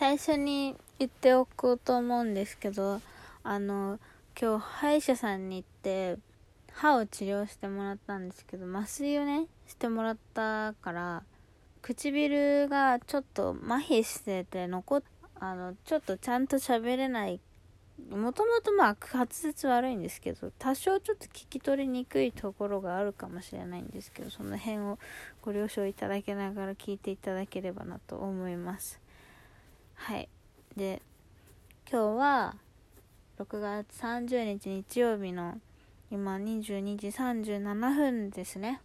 最初に言っておこうと思うんですけどあの今日歯医者さんに行って歯を治療してもらったんですけど麻酔をねしてもらったから唇がちょっと麻痺してて残っあのちょっとちゃんと喋れない。もともとまあ滑舌悪いんですけど多少ちょっと聞き取りにくいところがあるかもしれないんですけどその辺をご了承いただけながら聞いていただければなと思います。はい。で今日は6月30日日曜日の今22時37分ですね。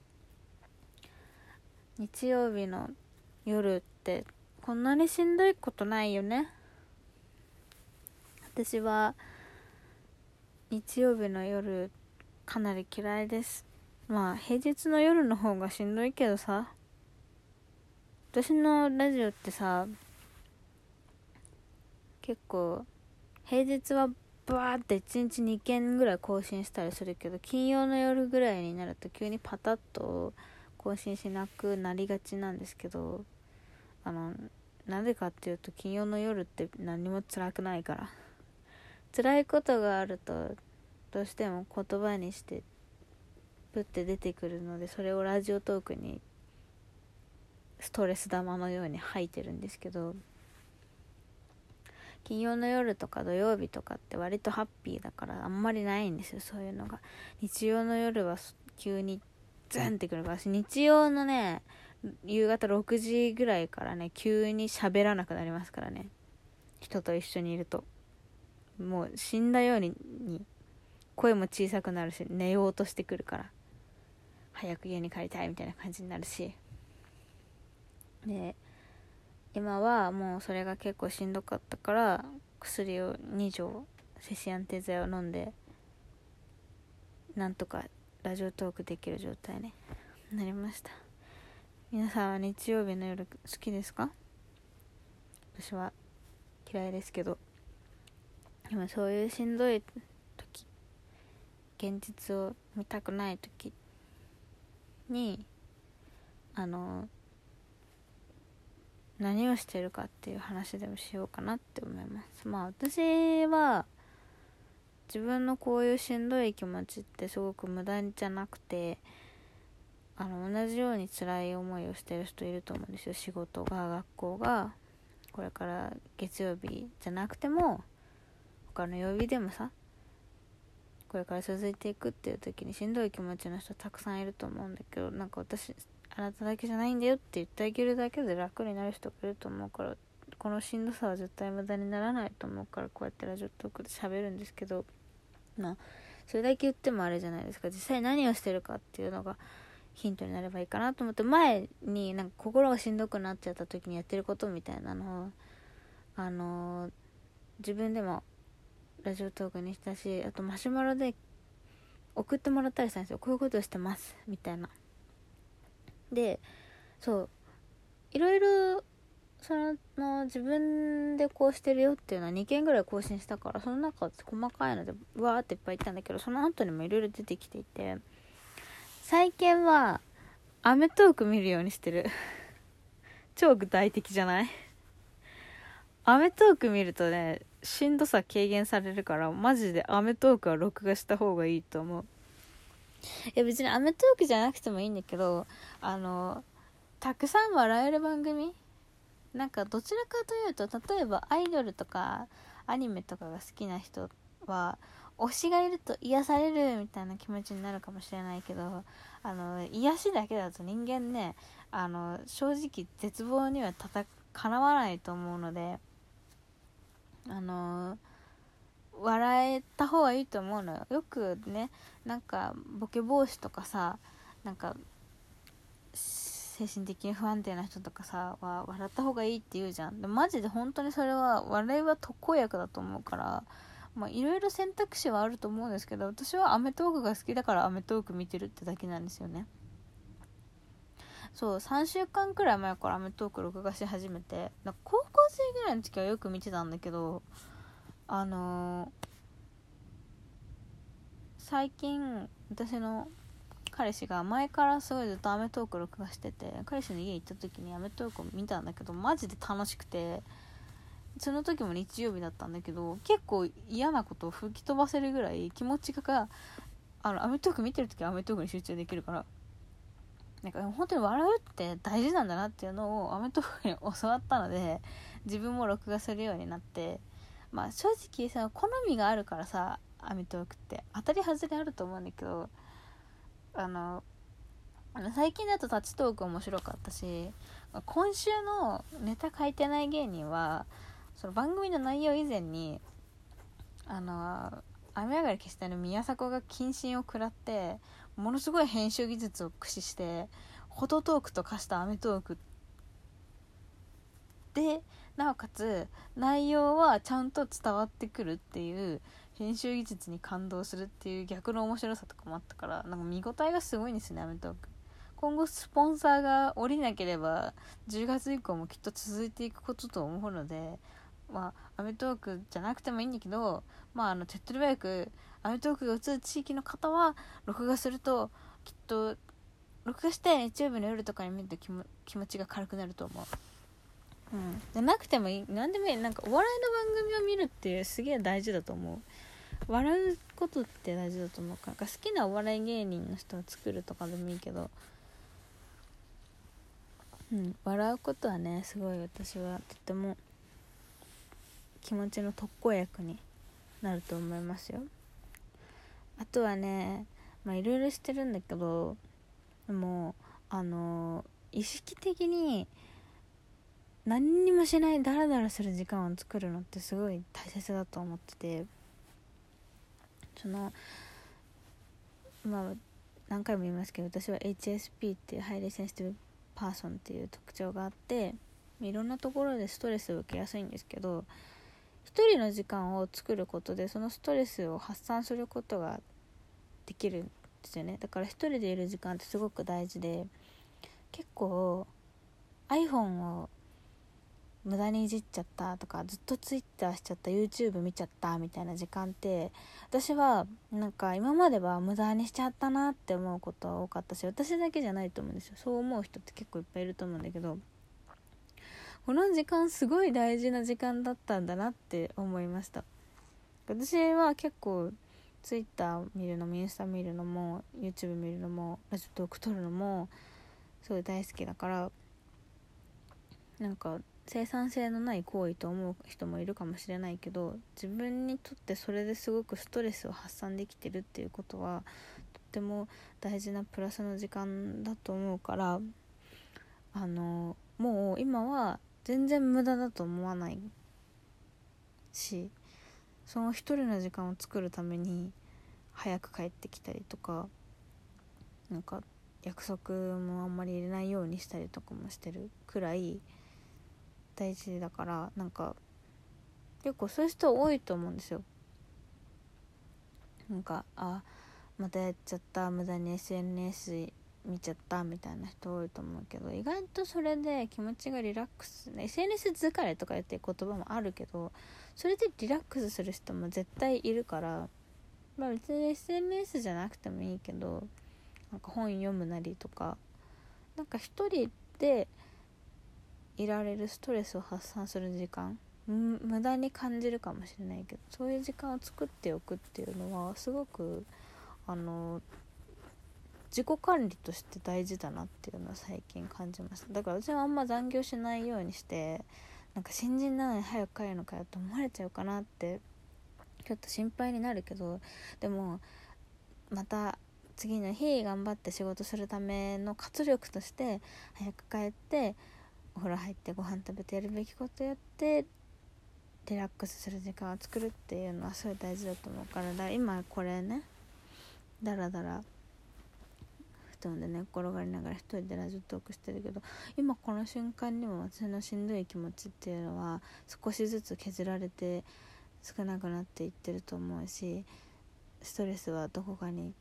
日曜日の夜ってこんなにしんどいことないよね。私は日曜日の夜かなり嫌いです。まあ平日の夜の方がしんどいけどさ。私のラジオってさ結構平日はバーって1日2件ぐらい更新したりするけど金曜の夜ぐらいになると急にパタッと更新しなくなりがちなんですけどあのなぜかっていうと金曜の夜って何も辛くないから。辛いことがあるとどうしても言葉にしてプって出てくるのでそれをラジオトークにストレス玉のように吐いてるんですけど金曜の夜とか土曜日とかって割とハッピーだからあんまりないんですよそういうのが。日曜の夜は急にズンってくるから日曜のね夕方6時ぐらいからね急に喋らなくなりますからね。人と一緒にいると。もう死んだように声も小さくなるし寝ようとしてくるから。早く家に帰りたいみたいな感じになるし。で今はもうそれが結構しんどかったから薬を2錠セシアンテ剤を飲んでなんとかラジオトークできる状態になりました。皆さんは日曜日の夜好きですか？私は嫌いですけど。でもそういうしんどい時現実を見たくない時にあの何をしてるかっていう話でもしようかなって思います。まあ私は自分のこういうしんどい気持ちってすごく無駄じゃなくてあの同じように辛い思いをしてる人いると思うんですよ。仕事が学校がこれから月曜日じゃなくても他の曜日でもさこれから続いていくっていう時にしんどい気持ちの人たくさんいると思うんだけどなんか私あなただけじゃないんだよって言ってあげるだけで楽になる人がいると思うからこのしんどさは絶対無駄にならないと思うからこうやってラジオトークで喋るんですけどまあそれだけ言ってもあれじゃないですか。実際何をしてるかっていうのがヒントになればいいかなと思って前になんか心がしんどくなっちゃった時にやってることみたいなのをあのー、自分でもラジオトークにしたしあとマシュマロで送ってもらったりしたんですよ。こういうことをしてます。みたいな。でそういろいろその自分でこうしてるよっていうのは2件ぐらい更新したからその中で細かいのでわーっていっぱい言ったんだけどその後にもいろいろ出てきていて最近はアメトーーク見るようにしてる。超具体的じゃない？アメトーク見るとねしんどさ軽減されるからマジでアメトークは録画した方がいいと思う。いや別にアメトーークじゃなくてもいいんだけどあのたくさん笑える番組？なんかどちらかというと例えばアイドルとかアニメとかが好きな人は推しがいると癒されるみたいな気持ちになるかもしれないけどあの癒しだけだと人間ねあの正直絶望にはたたかなわないと思うのであの笑えた方がいいと思うのよ。よくねなんかボケ防止とかさなんか精神的に不安定な人とかさは笑った方がいいって言うじゃん。でマジで本当にそれは笑いは特効薬だと思うからまあいろいろ選択肢はあると思うんですけど私は『アメトーーク』が好きだから『アメトーーク』見てるってだけなんですよね。そう3週間くらい前から『アメトーーク』録画し始めて高校生ぐらいの時はよく見てたんだけどあのー、最近私の彼氏が前からすごいずっと『アメトーーク』録画してて彼氏の家行った時に『アメトーーク』見たんだけどマジで楽しくてその時も日曜日だったんだけど結構嫌なことを吹き飛ばせるぐらい気持ちがあのアメトーク見てる時はアメトークに集中できるからなんか本当に笑うって大事なんだなっていうのをアメトークに教わったので自分も録画するようになってまあ正直さ好みがあるからさアメトーークって。当たり外れあると思うんだけどあの最近だとタッチトーク面白かったし今週のネタ書いてない芸人はその番組の内容以前にあの雨上がり消したの宮迫が謹慎を食らってものすごい編集技術を駆使してフォトトークと化したアメトークでなおかつ内容はちゃんと伝わってくるっていう編集技術に感動するっていう逆の面白さとかもあったからなんか見応えがすごいんですよねアメトーク今後スポンサーが降りなければ10月以降もきっと続いていくことと思うのでまあアメトークじゃなくてもいいんだけどまああの手っ取り早くアメトークが映る地域の方は録画するときっと録画して日曜日の夜とかに見ると気持ちが軽くなると思う。うん、じゃなくてもいい何でもいい。なんかお笑いの番組を見るってすげえ大事だと思う。笑うことって大事だと思う。から好きなお笑い芸人の人を作るとかでもいいけど。うん。笑うことはねすごい私はとても気持ちの特効薬になると思いますよ。あとはねまあいろいろしてるんだけどでもあの意識的に何にもしないダラダラする時間を作るのってすごい大切だと思ってて。そのまあ何回も言いますけど私は HSP っていう Highly Sensitive Person っていう特徴があっていろんなところでストレスを受けやすいんですけど一人の時間を作ることでそのストレスを発散することができるんですよね。だから一人でいる時間ってすごく大事で結構 iPhone を無駄にいじっちゃったとかずっと Twitter しちゃった YouTube 見ちゃったみたいな時間って私はなんか今までは無駄にしちゃったなって思うことは多かったし私だけじゃないと思うんですよ。そう思う人って結構いっぱいいると思うんだけどこの時間すごい大事な時間だったんだなって思いました。私は結構 Twitter 見るのもインスタ見るのも YouTube 見るのもラジオトーク撮るのもすごい大好きだからなんか生産性のない行為と思う人もいるかもしれないけど自分にとってそれですごくストレスを発散できてるっていうことはとっても大事なプラスの時間だと思うからあのもう今は全然無駄だと思わないしその一人の時間を作るために早く帰ってきたりとかなんか約束もあんまり入れないようにしたりとかもしてるくらい大事だからなんか結構そういう人多いと思うんですよ。なんかあまたやっちゃった無駄に SNS 見ちゃったみたいな人多いと思うけど意外とそれで気持ちがリラックス、SNS 疲れとか言って言葉もあるけどそれでリラックスする人も絶対いるからまあ別に SNS じゃなくてもいいけどなんか本読むなりとかなんか一人でいられるストレスを発散する時間。無駄に感じるかもしれないけどそういう時間を作っておくっていうのはすごくあの自己管理として大事だなっていうのは最近感じましただから私はあんま残業しないようにしてなんか新人なのに早く帰るのかよって思われちゃうかなってちょっと心配になるけどでもまた次の日頑張って仕事するための活力として早く帰ってお風呂入ってご飯食べてやるべきことやってリラックスする時間を作るっていうのはすごい大事だと思うからだ今これねだらだら布団で寝、ね、転がりながら一人でラジオトークしてるけど今この瞬間にも私のしんどい気持ちっていうのは少しずつ削られて少なくなっていってると思うしストレスはどこかに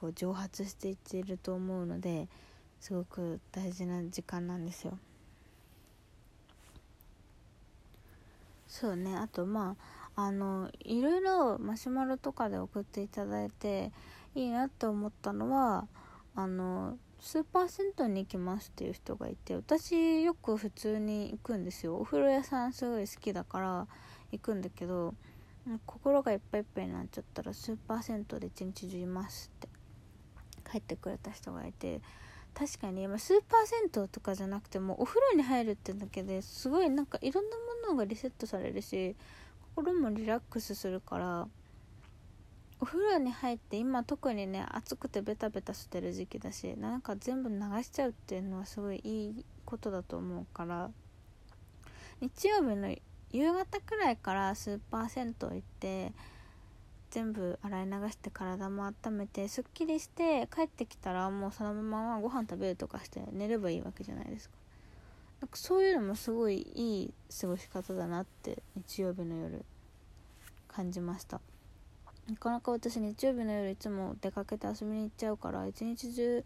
こう蒸発していっていると思うのですごく大事な時間なんですよ。そうね。あとまああのいろいろマシュマロとかで送っていただいていいなって思ったのはあの数パーセントに行きますっていう人がいて私よく普通に行くんですよ。お風呂屋さんすごい好きだから行くんだけど心がいっぱいいっぱいになっちゃったら数パーセントで一日中いますって帰ってくれた人がいて確かに今数パーセントとかじゃなくてもお風呂に入るってだけですごいなんかいろんなものがリセットされるし心もリラックスするからお風呂に入って今特にね暑くてベタベタしてる時期だしなんか全部流しちゃうっていうのはすごいいいことだと思うから日曜日の夕方くらいからスーパー銭湯行って全部洗い流して体も温めてすっきりして帰ってきたらもうそのままご飯食べるとかして寝ればいいわけじゃないですか。なんかそういうのもすごいいい過ごし方だなって日曜日の夜感じました。なかなか私日曜日の夜いつも出かけて遊びに行っちゃうから一日中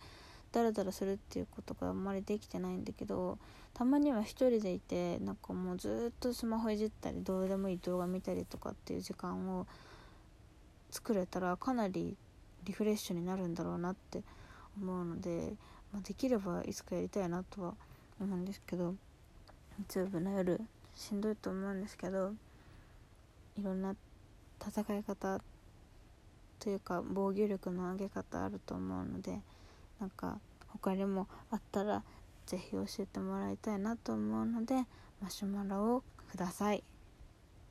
ダラダラするっていうことがあんまりできてないんだけどたまには一人でいてなんかもうずっとスマホいじったりどうでもいい動画見たりとかっていう時間を作れたらかなりリフレッシュになるんだろうなって思うので、まあ、できればいつかやりたいなとは思いますうんですけど日曜日の夜しんどいと思うんですけどいろんな戦い方というか防御力の上げ方あると思うのでなんか他にもあったら是非教えてもらいたいなと思うのでマシュマロをください。